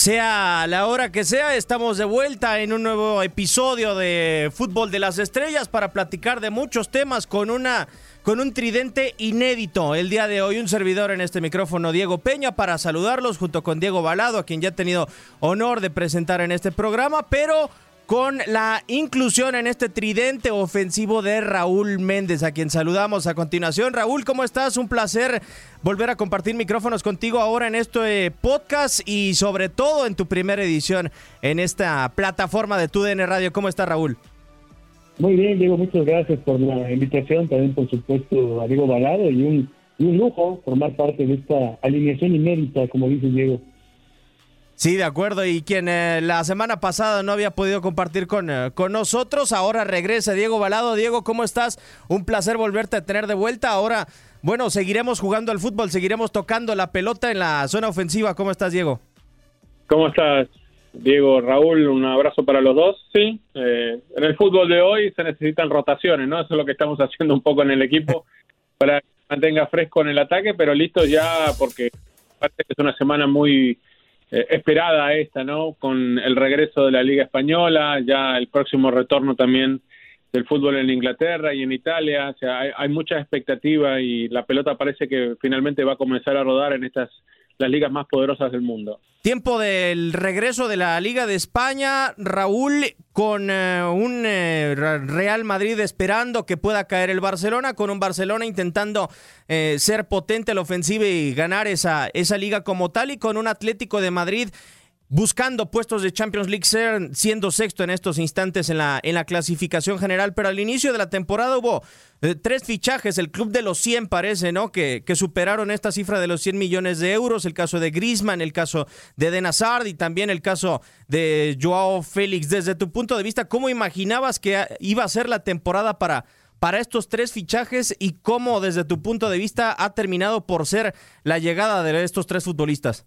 Sea la hora que sea, estamos de vuelta en un nuevo episodio de Fútbol de las Estrellas para platicar de muchos temas con una con un tridente inédito. El día de hoy un servidor en este micrófono Diego Peña para saludarlos junto con Diego Balado, a quien ya he tenido honor de presentar en este programa, pero con la inclusión en este tridente ofensivo de Raúl Méndez, a quien saludamos a continuación. Raúl, ¿cómo estás? Un placer volver a compartir micrófonos contigo ahora en este podcast y sobre todo en tu primera edición en esta plataforma de TUDN Radio. ¿Cómo está Raúl? Muy bien, Diego, muchas gracias por la invitación, también por supuesto a Diego Balado y un, y un lujo formar parte de esta alineación inédita, como dice Diego. Sí, de acuerdo. Y quien eh, la semana pasada no había podido compartir con, eh, con nosotros, ahora regresa Diego Balado. Diego, ¿cómo estás? Un placer volverte a tener de vuelta. Ahora, bueno, seguiremos jugando al fútbol, seguiremos tocando la pelota en la zona ofensiva. ¿Cómo estás, Diego? ¿Cómo estás, Diego? Raúl, un abrazo para los dos. Sí, eh, en el fútbol de hoy se necesitan rotaciones, ¿no? Eso es lo que estamos haciendo un poco en el equipo para que mantenga fresco en el ataque, pero listo ya porque parece que es una semana muy eh, esperada esta, ¿no? Con el regreso de la Liga Española, ya el próximo retorno también del fútbol en Inglaterra y en Italia, o sea, hay, hay mucha expectativa y la pelota parece que finalmente va a comenzar a rodar en estas las ligas más poderosas del mundo. Tiempo del regreso de la Liga de España, Raúl, con eh, un eh, Real Madrid esperando que pueda caer el Barcelona, con un Barcelona intentando eh, ser potente a la ofensiva y ganar esa, esa liga como tal, y con un Atlético de Madrid buscando puestos de Champions League, ser, siendo sexto en estos instantes en la, en la clasificación general, pero al inicio de la temporada hubo eh, tres fichajes, el club de los 100 parece, ¿no? Que, que, superaron esta cifra de los 100 millones de euros, el caso de Griezmann, el caso de Eden Hazard y también el caso de Joao Félix. Desde tu punto de vista, ¿cómo imaginabas que iba a ser la temporada para para estos tres fichajes y cómo desde tu punto de vista ha terminado por ser la llegada de estos tres futbolistas?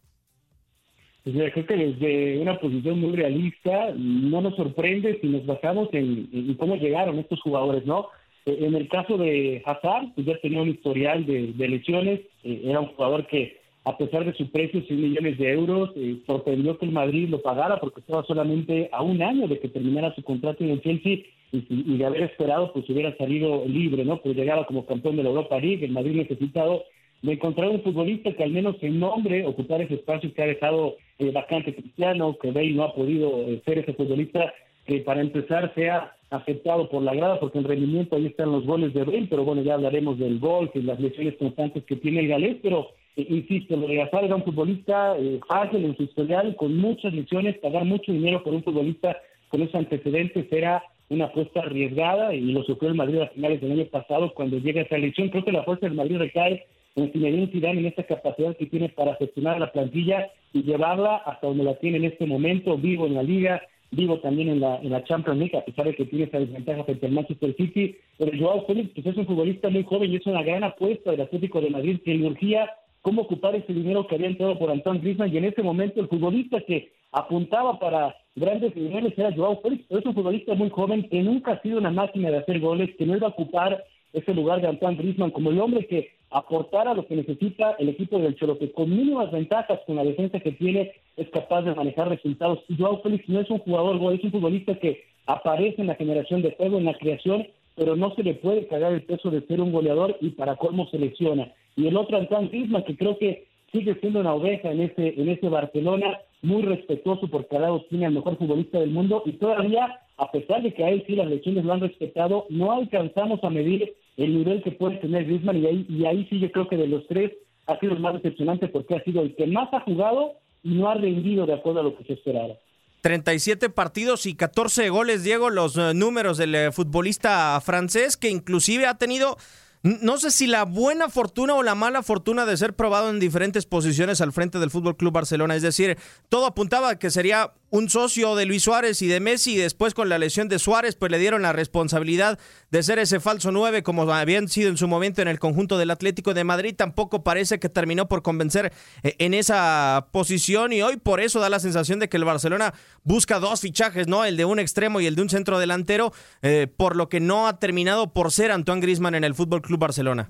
Pues creo que desde una posición muy realista no nos sorprende si nos basamos en, cómo llegaron estos jugadores, ¿no? En el caso de Hazard, pues ya tenía un historial de, de lesiones, eh, era un jugador que a pesar de su precio, 100 millones de euros, eh, sorprendió que el Madrid lo pagara porque estaba solamente a un año de que terminara su contrato en el Chelsea y, de haber esperado, pues hubiera salido libre, ¿no? Pues llegaba como campeón de la Europa League, el Madrid necesitado de encontrar un futbolista que al menos en nombre ocupar ese espacio que ha dejado eh, vacante Cristiano, que Bale no ha podido eh, ser ese futbolista que para empezar sea aceptado por la grada, porque en rendimiento ahí están los goles de Bale, pero bueno, ya hablaremos del gol y las lesiones constantes que tiene el galés, pero eh, insisto, lo de Hazard era un futbolista eh, fácil en su historial, con muchas lesiones, pagar mucho dinero por un futbolista con esos antecedentes era una apuesta arriesgada y lo sufrió el Madrid a finales del año pasado cuando llega esa lesión. Creo que la fuerza del Madrid recae en Zinedine Zidane en esta capacidad que tiene para gestionar la plantilla y llevarla hasta donde la tiene en este momento, vivo en la liga, vivo también en la, en la Champions League, a pesar de que tiene esa desventaja frente al Manchester City, pero Joao Félix pues es un futbolista muy joven y es una gran apuesta del Atlético de Madrid. Que le urgía cómo ocupar ese dinero que había entrado por Antoine Griezmann y en ese momento el futbolista que apuntaba para grandes niveles era Joao Félix, pero es un futbolista muy joven que nunca ha sido una máquina de hacer goles, que no iba a ocupar ese lugar de Antoine Griezmann como el hombre que aportara lo que necesita el equipo del Cholo, que con mínimas ventajas con la defensa que tiene es capaz de manejar resultados. Joao Félix no es un jugador es un futbolista que aparece en la generación de juego, en la creación, pero no se le puede cargar el peso de ser un goleador y para colmo selecciona y el otro Antoine Griezmann, que creo que sigue siendo una oveja en ese, en ese Barcelona, muy respetuoso porque al lado tiene al mejor futbolista del mundo y todavía, a pesar de que a él sí las lesiones lo han respetado, no alcanzamos a medir el nivel que puede tener Griezmann y ahí, y ahí sí yo creo que de los tres ha sido el más decepcionante porque ha sido el que más ha jugado y no ha rendido de acuerdo a lo que se esperaba. 37 partidos y 14 goles, Diego, los eh, números del eh, futbolista francés que inclusive ha tenido no sé si la buena fortuna o la mala fortuna de ser probado en diferentes posiciones al frente del Fútbol Club Barcelona. Es decir, todo apuntaba a que sería un socio de Luis Suárez y de Messi y después con la lesión de Suárez pues le dieron la responsabilidad de ser ese falso 9 como habían sido en su momento en el conjunto del Atlético de Madrid tampoco parece que terminó por convencer eh, en esa posición y hoy por eso da la sensación de que el Barcelona busca dos fichajes, ¿no? El de un extremo y el de un centro delantero eh, por lo que no ha terminado por ser Antoine Griezmann en el Fútbol Club Barcelona.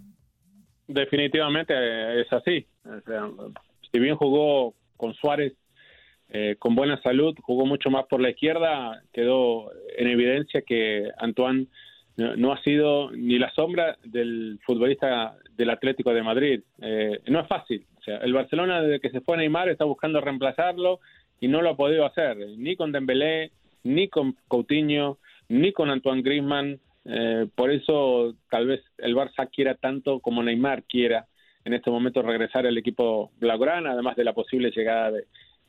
Definitivamente eh, es así. si bien jugó con Suárez eh, con buena salud, jugó mucho más por la izquierda, quedó en evidencia que Antoine no, ha sido ni la sombra del futbolista del Atlético de Madrid. Eh, no es fácil. O sea, el Barcelona desde que se fue Neymar está buscando reemplazarlo y no lo ha podido hacer, ni con Dembélé, ni con Coutinho, ni con Antoine Griezmann. Eh, por eso tal vez el Barça quiera tanto como Neymar quiera en este momento regresar al equipo blaugrana, además de la posible llegada de,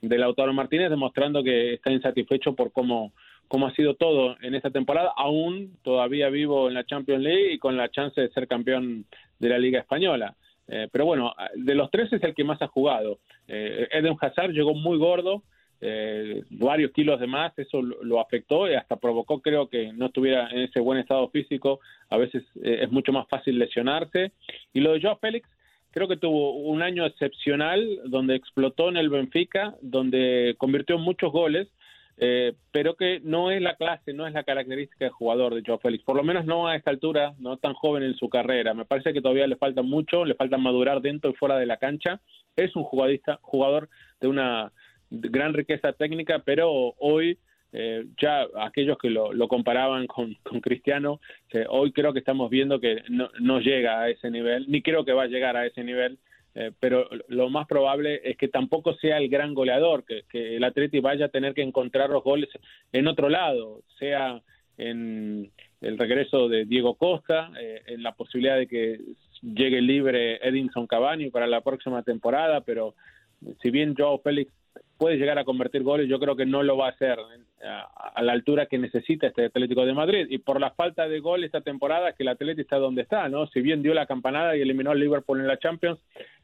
de Lautaro Martínez, demostrando que está insatisfecho por cómo, cómo ha sido todo en esta temporada, aún todavía vivo en la Champions League y con la chance de ser campeón de la Liga Española. Eh, pero bueno, de los tres es el que más ha jugado. Eh, Eden Hazard llegó muy gordo, eh, varios kilos de más, eso lo, afectó y hasta provocó, creo que no estuviera en ese buen estado físico. A veces eh, es mucho más fácil lesionarse. Y lo de Joao Félix, creo que tuvo un año excepcional donde explotó en el Benfica, donde convirtió muchos goles, eh, pero que no es la clase, no es la característica de jugador de Joao Félix, por lo menos no a esta altura, no tan joven en su carrera. Me parece que todavía le falta mucho, le falta madurar dentro y fuera de la cancha. Es un jugadista, jugador de una gran riqueza técnica, pero hoy eh, ya aquellos que lo, comparaban con, Cristiano, eh, hoy creo que estamos viendo que no, llega a ese nivel, ni creo que va a llegar a ese nivel, eh, pero lo más probable es que tampoco sea el gran goleador, que, el Atleti vaya a tener que encontrar los goles en otro lado, sea en el regreso de Diego Costa, en la posibilidad de que llegue libre Edinson Cavani para la próxima temporada, pero si bien Joao Félix puede llegar a convertir goles, yo creo que no lo va a hacer a, la altura que necesita este Atlético de Madrid. Y por la falta de gol esta temporada, que el Atlético está donde está, ¿no? Si bien dio la campanada y eliminó al Liverpool en la Champions,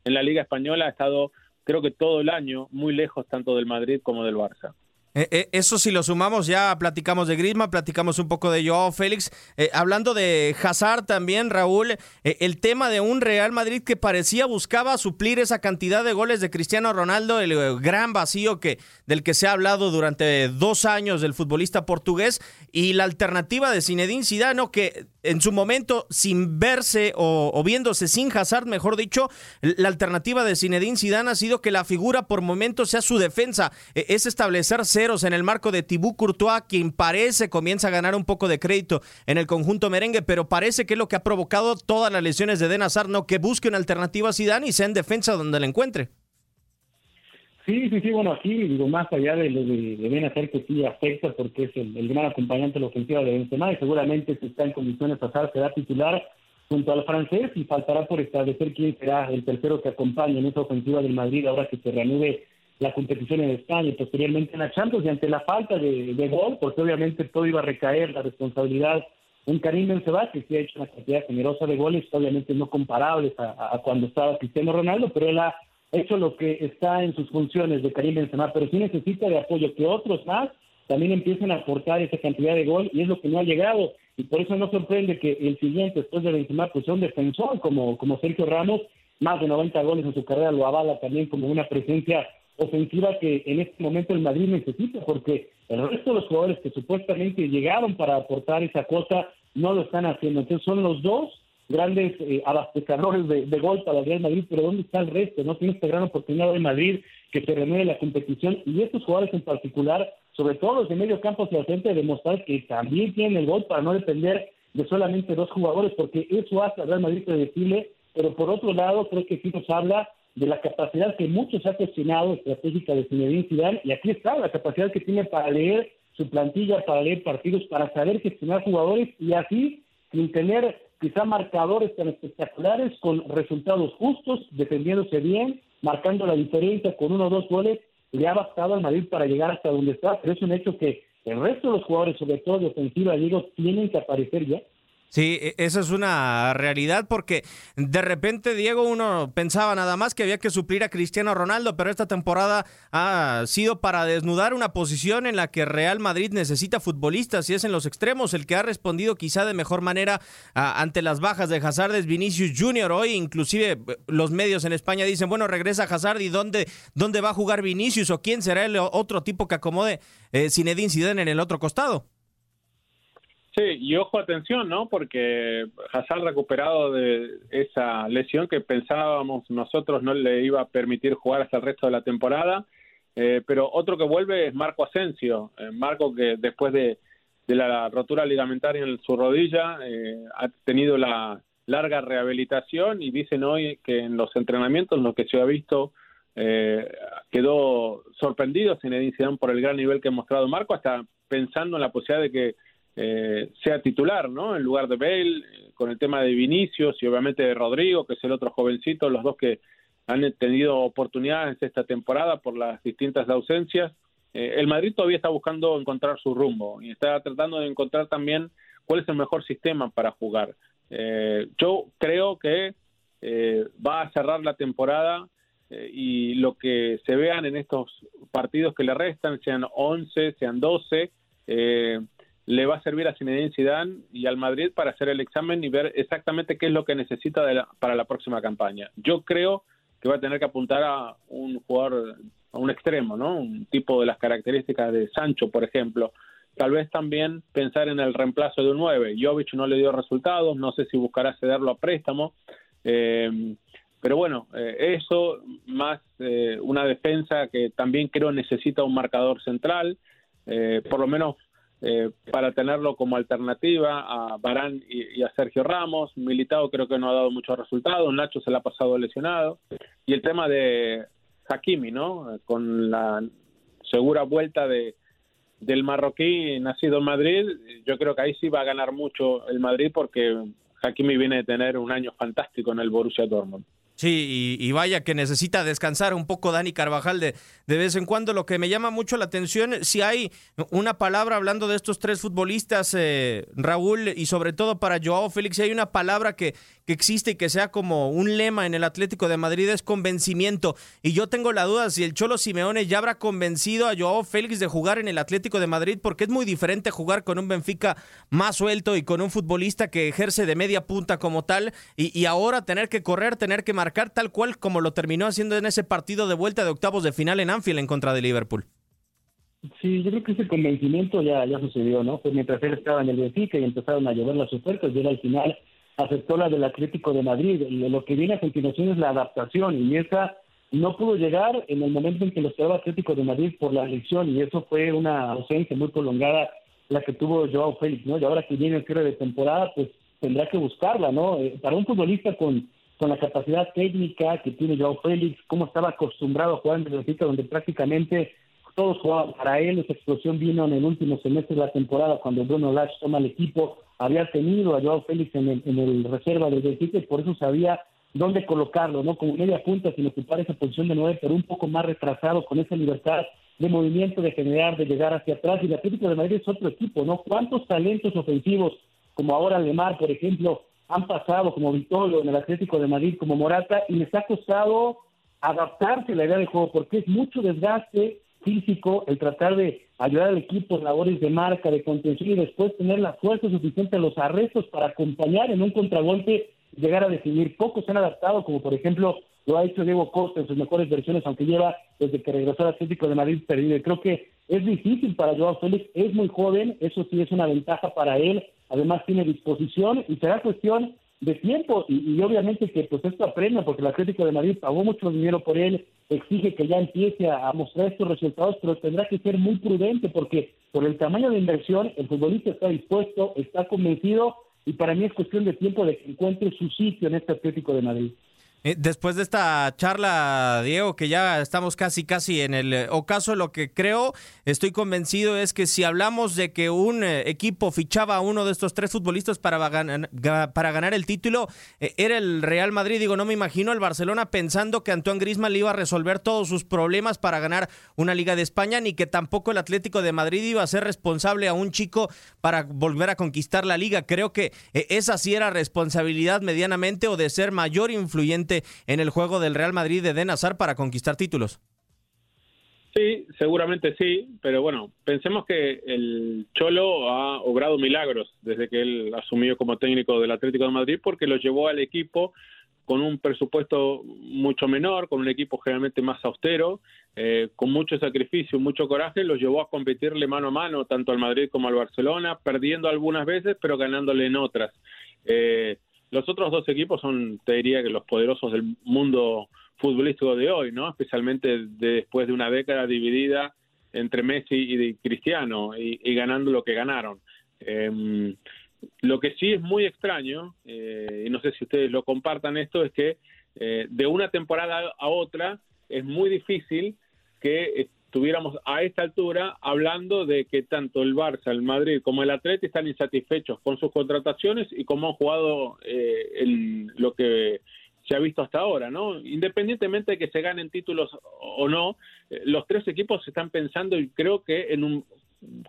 en la Liga Española ha estado, creo que todo el año, muy lejos tanto del Madrid como del Barça. Eh, eh, eso si lo sumamos, ya platicamos de Griezmann, platicamos un poco de Joao Félix. Eh, hablando de Hazard también, Raúl, el tema de un Real Madrid que parecía buscaba suplir esa cantidad de goles de Cristiano Ronaldo, el gran vacío que, del que se ha hablado durante dos años del futbolista portugués, y la alternativa de Zinedine Zidane, que en su momento, sin verse o, viéndose sin Hazard, mejor dicho, la alternativa de Zinedine Zidane ha sido que la figura por momentos sea su defensa. E, es establecer ceros en el marco de Thibaut Courtois, quien parece comienza a ganar un poco de crédito en el conjunto merengue, pero parece que es lo que ha provocado todas las lesiones de Den Hazard, no que busque una alternativa a Zidane y sea en defensa donde la encuentre. Sí, sí, sí, bueno, aquí digo, más allá de lo de, de hacer que sí afecta porque es el, gran acompañante de la ofensiva de Benzema y seguramente si está en condiciones pasar será titular junto al francés y faltará por establecer quién será el tercero que acompañe en esa ofensiva del Madrid ahora que se reanude la competición en España y posteriormente en la Champions y ante la falta de, gol, porque obviamente todo iba a recaer la responsabilidad un Karim Benzema que sí ha hecho una cantidad generosa de goles, obviamente no comparables a, a cuando estaba Cristiano Ronaldo, pero él ha hecho lo que está en sus funciones de Karim Benzema, pero sí necesita de apoyo, que otros más también empiecen a aportar esa cantidad de gol y es lo que no ha llegado y por eso no sorprende que el siguiente después de Benzema pues sea un defensor como, como Sergio Ramos, más de 90 goles en su carrera lo avala también como una presencia ofensiva que en este momento el Madrid necesita porque el resto de los jugadores que supuestamente llegaron para aportar esa cosa no lo están haciendo. Entonces son los dos grandes eh, abastecedores de, gol para el Real Madrid, pero ¿dónde está el resto? No tiene esta gran oportunidad de Madrid que se renueve la competición y estos jugadores en particular, sobre todo los de medio campo hacia el frente, demostrar que también tienen el gol para no depender de solamente dos jugadores, porque eso hace al Real Madrid predecible, pero por otro lado creo que sí nos habla de la capacidad que muchos ha cuestionado estratégica de Zinedine Zidane y aquí está la capacidad que tiene para leer su plantilla, para leer partidos, para saber gestionar jugadores y así sin tener quizá marcadores tan espectaculares, con resultados justos, defendiéndose bien, marcando la diferencia con uno o dos goles, le ha bastado al Madrid para llegar hasta donde está, pero es un hecho que el resto de los jugadores, sobre todo de ofensiva, digo, tienen que aparecer ya. Sí, e, esa es una realidad porque de repente, Diego, uno pensaba nada más que había que suplir a Cristiano Ronaldo, pero esta temporada ha sido para desnudar una posición en la que Real Madrid necesita futbolistas y es en los extremos el que ha respondido quizá de mejor manera ante las bajas de Hazard es Vinicius Junior. Hoy inclusive eh, los medios en España dicen, bueno, regresa Hazard y dónde, dónde va a jugar Vinicius o quién será el otro tipo que acomode eh, Zinedine Zidane en el otro costado. Sí, y ojo, atención, ¿no? Porque Hazard recuperado de esa lesión que pensábamos nosotros no le iba a permitir jugar hasta el resto de la temporada, eh, pero otro que vuelve es Marco Asensio, eh, Marco que después de, la rotura ligamentaria en su rodilla eh, ha tenido la larga rehabilitación y dicen hoy que en los entrenamientos, lo que se ha visto, quedó sorprendido sin Zidane por el gran nivel que ha mostrado Marco, hasta pensando en la posibilidad de que eh, sea titular, ¿no? En lugar de Bale, eh, con el tema de Vinicius y obviamente de Rodrigo, que es el otro jovencito, los dos que han tenido oportunidades esta temporada por las distintas ausencias. Eh, el Madrid todavía está buscando encontrar su rumbo y está tratando de encontrar también cuál es el mejor sistema para jugar. yo creo que va a cerrar la temporada y lo que se vean en estos partidos que le restan, sean 11, sean 12, eh, le va a servir a Zinedine Zidane y al Madrid para hacer el examen y ver exactamente qué es lo que necesita para la próxima campaña. Yo creo que va a tener que apuntar a un jugador, a un extremo, ¿no? Un tipo de las características de Sancho, por ejemplo. Tal vez también pensar en el reemplazo de un 9. Jovic no le dio resultados, no sé si buscará cederlo a préstamo. Eh, pero bueno, eh, eso más eh, una defensa que también creo necesita un marcador central, por lo menos eh, para tenerlo como alternativa a Barán y, a Sergio Ramos. Militado creo que no ha dado muchos resultados, Nacho se le ha pasado lesionado. Y el tema de Hakimi, ¿no? Con la segura vuelta de del marroquí nacido en Madrid, yo creo que ahí sí va a ganar mucho el Madrid porque Hakimi viene de tener un año fantástico en el Borussia Dortmund. Sí, y, vaya que necesita descansar un poco Dani Carvajal de, de vez en cuando. Lo que me llama mucho la atención, si hay una palabra hablando de estos tres futbolistas, eh, Raúl, y sobre todo para Joao Félix, si hay una palabra que, que existe y que sea como un lema en el Atlético de Madrid es convencimiento. Y yo tengo la duda si el Cholo Simeone ya habrá convencido a Joao Félix de jugar en el Atlético de Madrid, porque es muy diferente jugar con un Benfica más suelto y con un futbolista que ejerce de media punta como tal, y, y ahora tener que correr, tener que marcar tal cual como lo terminó haciendo en ese partido de vuelta de octavos de final en Anfield en contra de Liverpool. Sí, yo creo que ese convencimiento ya, sucedió, ¿no? Pues mientras él estaba en el Benfica y empezaron a llover las ofertas, y él al final aceptó la del Atlético de Madrid. Lo que viene a continuación es la adaptación, y esa no pudo llegar en el momento en que lo esperaba Atlético de Madrid por la elección, y eso fue una ausencia muy prolongada la que tuvo Joao Félix, ¿no? Y ahora que viene el cierre de temporada, pues tendrá que buscarla, ¿no? Eh, para un futbolista con, con la capacidad técnica que tiene Joao Félix, cómo estaba acostumbrado a jugar en el Benfica, donde prácticamente todos jugaban para él, esa explosión vino en el último semestre de la temporada cuando Bruno Lage toma el equipo, había tenido a Joao Félix en el, en el reserva del Benfica y por eso sabía dónde colocarlo, ¿no? Como media punta sin ocupar esa posición de nueve, pero un poco más retrasado con esa libertad de movimiento, de generar, de llegar hacia atrás. Y el Atlético de Madrid es otro equipo, ¿no? ¿Cuántos talentos ofensivos, como ahora Lemar, por ejemplo, han pasado como Vitolo en el Atlético de Madrid, como Morata, y les ha costado adaptarse a la idea de juego, porque es mucho desgaste físico el tratar de ayudar al equipo en labores de marca, de contención y después tener la fuerza suficiente a los arrestos para acompañar en un contragolpe llegar a definir. Pocos se han adaptado, como por ejemplo lo ha hecho Diego Costa en sus mejores versiones, aunque lleva desde que regresó al Atlético de Madrid perdido. Y creo que es difícil para Joao Félix, es muy joven, eso sí es una ventaja para él, además tiene disposición y será cuestión de tiempo y, obviamente que pues esto aprenda porque el Atlético de Madrid pagó mucho dinero por él, exige que ya empiece a, mostrar estos resultados, pero tendrá que ser muy prudente porque por el tamaño de inversión el futbolista está dispuesto, está convencido y para mí es cuestión de tiempo de que encuentre su sitio en este Atlético de Madrid. Eh, después de esta charla, Diego, que ya estamos casi, casi en el eh, ocaso, lo que creo, estoy convencido es que si hablamos de que un eh, equipo fichaba a uno de estos tres futbolistas para, para ganar el título, era el Real Madrid. Digo, no me imagino el Barcelona pensando que Antoine Griezmann le iba a resolver todos sus problemas para ganar una Liga de España, ni que tampoco el Atlético de Madrid iba a ser responsable a un chico para volver a conquistar la Liga. Creo que esa sí era responsabilidad medianamente o de ser mayor influyente en el juego del Real Madrid de Den para conquistar títulos. Sí, seguramente sí, pero bueno, pensemos que el Cholo ha obrado milagros desde que él asumió como técnico del Atlético de Madrid porque lo llevó al equipo con un presupuesto mucho menor, con un equipo generalmente más austero, eh, con mucho sacrificio, mucho coraje, lo llevó a competirle mano a mano tanto al Madrid como al Barcelona, perdiendo algunas veces, pero ganándole en otras. Eh, los otros dos equipos son, te diría que los poderosos del mundo futbolístico de hoy, ¿no? Especialmente después de una década dividida entre Messi y Cristiano y, ganando lo que ganaron. Em, lo que sí es muy extraño, eh, y no sé si ustedes lo compartan esto, es que eh, de una temporada a otra es muy difícil que estuviéramos a esta altura hablando de que tanto el Barça, el Madrid como el Atleti están insatisfechos con sus contrataciones y cómo han jugado eh, en lo que se ha visto hasta ahora, ¿no? Independientemente de que se ganen títulos o no, eh, los tres equipos están pensando y creo que en un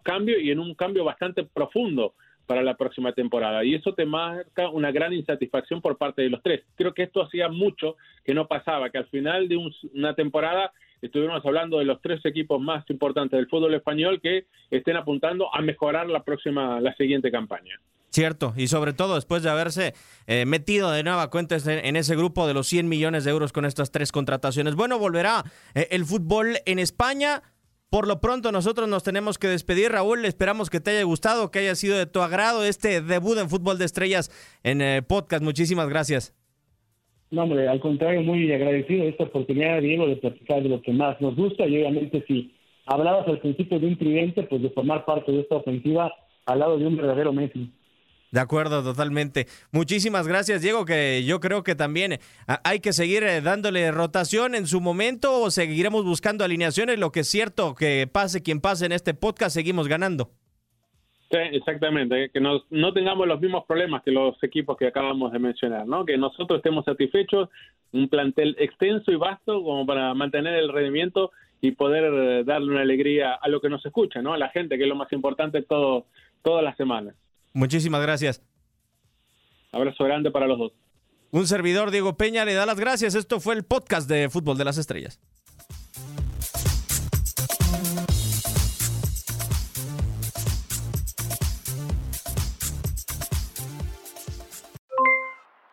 cambio y en un cambio bastante profundo para la próxima temporada. Y eso te marca una gran insatisfacción por parte de los tres. Creo que esto hacía mucho que no pasaba, que al final de una temporada estuvimos hablando de los tres equipos más importantes del fútbol español que estén apuntando a mejorar la próxima, la siguiente campaña. Cierto, y sobre todo después de haberse eh, metido de nueva cuenta en ese grupo de los 100 millones de euros con estas tres contrataciones. Bueno, volverá eh, el fútbol en España. Por lo pronto nosotros nos tenemos que despedir, Raúl. Esperamos que te haya gustado, que haya sido de tu agrado este debut en Fútbol de Estrellas en eh, podcast. Muchísimas gracias. No, hombre, al contrario, muy agradecido de esta oportunidad, Diego, de platicar de lo que más nos gusta y obviamente si hablabas al principio de un tridente, pues de formar parte de esta ofensiva al lado de un verdadero Messi. De acuerdo, totalmente. Muchísimas gracias, Diego, que yo creo que también ah, hay que seguir eh, dándole rotación en su momento o seguiremos buscando alineaciones. Lo que es cierto, que pase quien pase en este podcast, seguimos ganando. Sí, exactamente, que no tengamos los mismos problemas que los equipos que acabamos de mencionar, ¿no? Que nosotros estemos satisfechos, un plantel extenso y vasto como para mantener el rendimiento y poder eh, darle una alegría a lo que nos escucha, ¿no? A la gente, que es lo más importante todo, todas las semanas. Muchísimas gracias. Abrazo grande para los dos. Un servidor, Diego Peña, le da las gracias. Esto fue el podcast de Fútbol de las Estrellas.